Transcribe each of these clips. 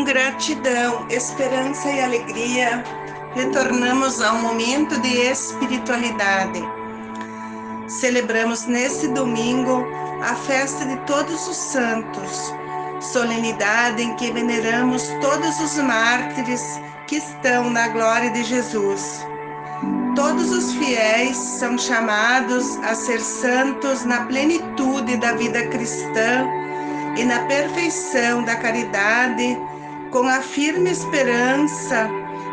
Com gratidão, esperança e alegria, retornamos ao momento de espiritualidade. Celebramos nesse domingo a festa de Todos os Santos, solenidade em que veneramos todos os mártires que estão na glória de Jesus. Todos os fiéis são chamados a ser santos na plenitude da vida cristã e na perfeição da caridade, com a firme esperança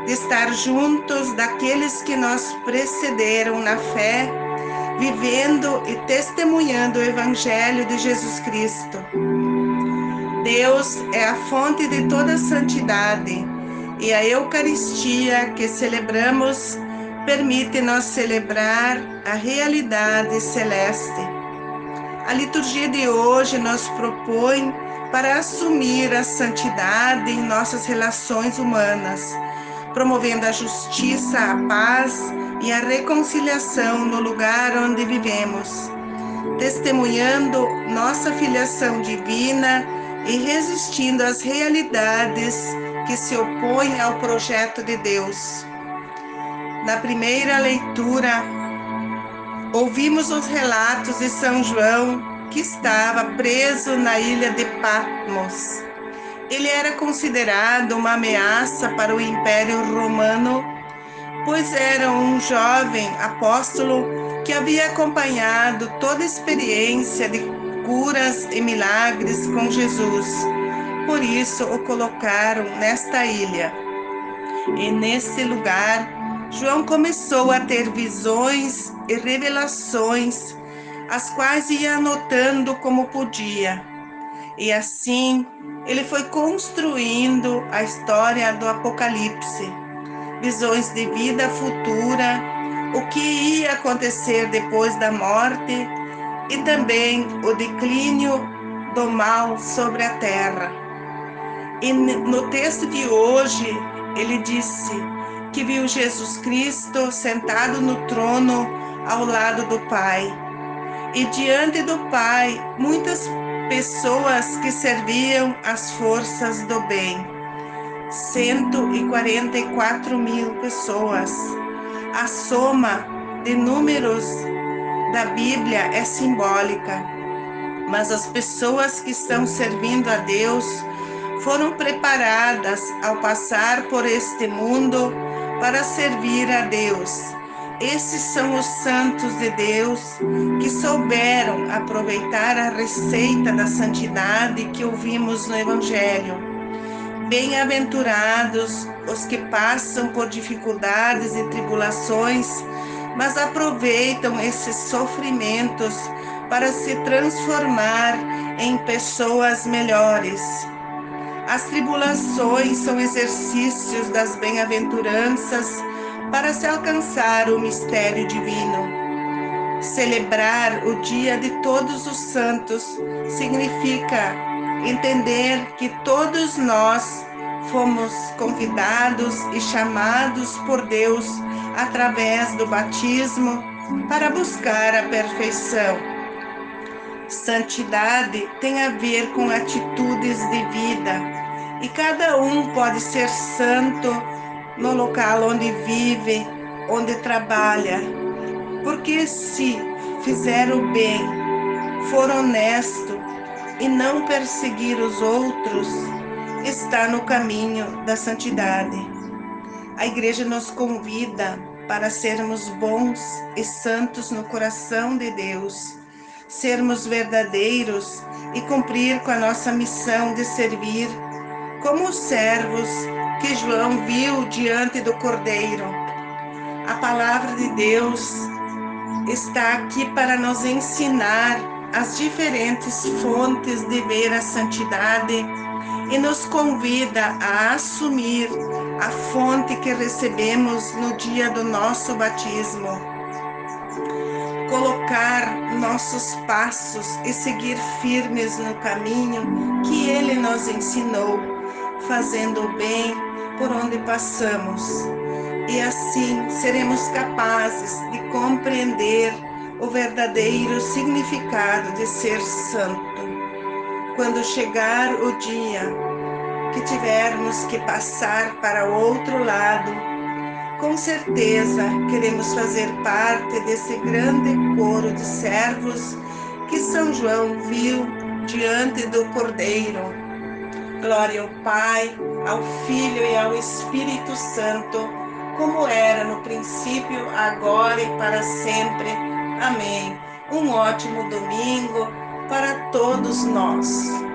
de estar juntos daqueles que nos precederam na fé, vivendo e testemunhando o Evangelho de Jesus Cristo. Deus é a fonte de toda santidade e a Eucaristia que celebramos permite-nos celebrar a realidade celeste. A liturgia de hoje nos propõe para assumir a santidade em nossas relações humanas, promovendo a justiça, a paz e a reconciliação no lugar onde vivemos, testemunhando nossa filiação divina e resistindo às realidades que se opõem ao projeto de Deus. Na primeira leitura, ouvimos os relatos de São João, que estava preso na ilha de Patmos. Ele era considerado uma ameaça para o Império Romano, pois era um jovem apóstolo que havia acompanhado toda a experiência de curas e milagres com Jesus. Por isso o colocaram nesta ilha. E nesse lugar João começou a ter visões e revelações, as quais ia anotando como podia. E assim ele foi construindo a história do Apocalipse, visões de vida futura, o que ia acontecer depois da morte e também o declínio do mal sobre a terra. E no texto de hoje ele disse: que viu Jesus Cristo sentado no trono ao lado do Pai. E diante do Pai, muitas pessoas que serviam as forças do bem. 144 mil pessoas. A soma de números da Bíblia é simbólica, mas as pessoas que estão servindo a Deus foram preparadas ao passar por este mundo para servir a Deus. Esses são os santos de Deus que souberam aproveitar a receita da santidade que ouvimos no Evangelho. Bem-aventurados os que passam por dificuldades e tribulações, mas aproveitam esses sofrimentos para se transformar em pessoas melhores. As tribulações são exercícios das bem-aventuranças para se alcançar o mistério divino. Celebrar o Dia de Todos os Santos significa entender que todos nós fomos convidados e chamados por Deus através do batismo para buscar a perfeição Santidade tem a ver com atitudes de vida e cada um pode ser santo no local onde vive, onde trabalha, porque se fizer o bem, for honesto e não perseguir os outros, está no caminho da santidade. A igreja nos convida para sermos bons e santos no coração de Deus sermos verdadeiros e cumprir com a nossa missão de servir como os servos que João viu diante do Cordeiro. A palavra de Deus está aqui para nos ensinar as diferentes fontes de ver a santidade e nos convida a assumir a fonte que recebemos no dia do nosso batismo colocar nossos passos e seguir firmes no caminho que Ele nos ensinou, fazendo o bem por onde passamos. E assim seremos capazes de compreender o verdadeiro significado de ser santo. Quando chegar o dia que tivermos que passar para outro lado, com certeza queremos fazer parte desse grande coro de servos que São João viu diante do Cordeiro. Glória ao Pai, ao Filho e ao Espírito Santo, como era no princípio, agora e para sempre. Amém. Um ótimo domingo para todos nós.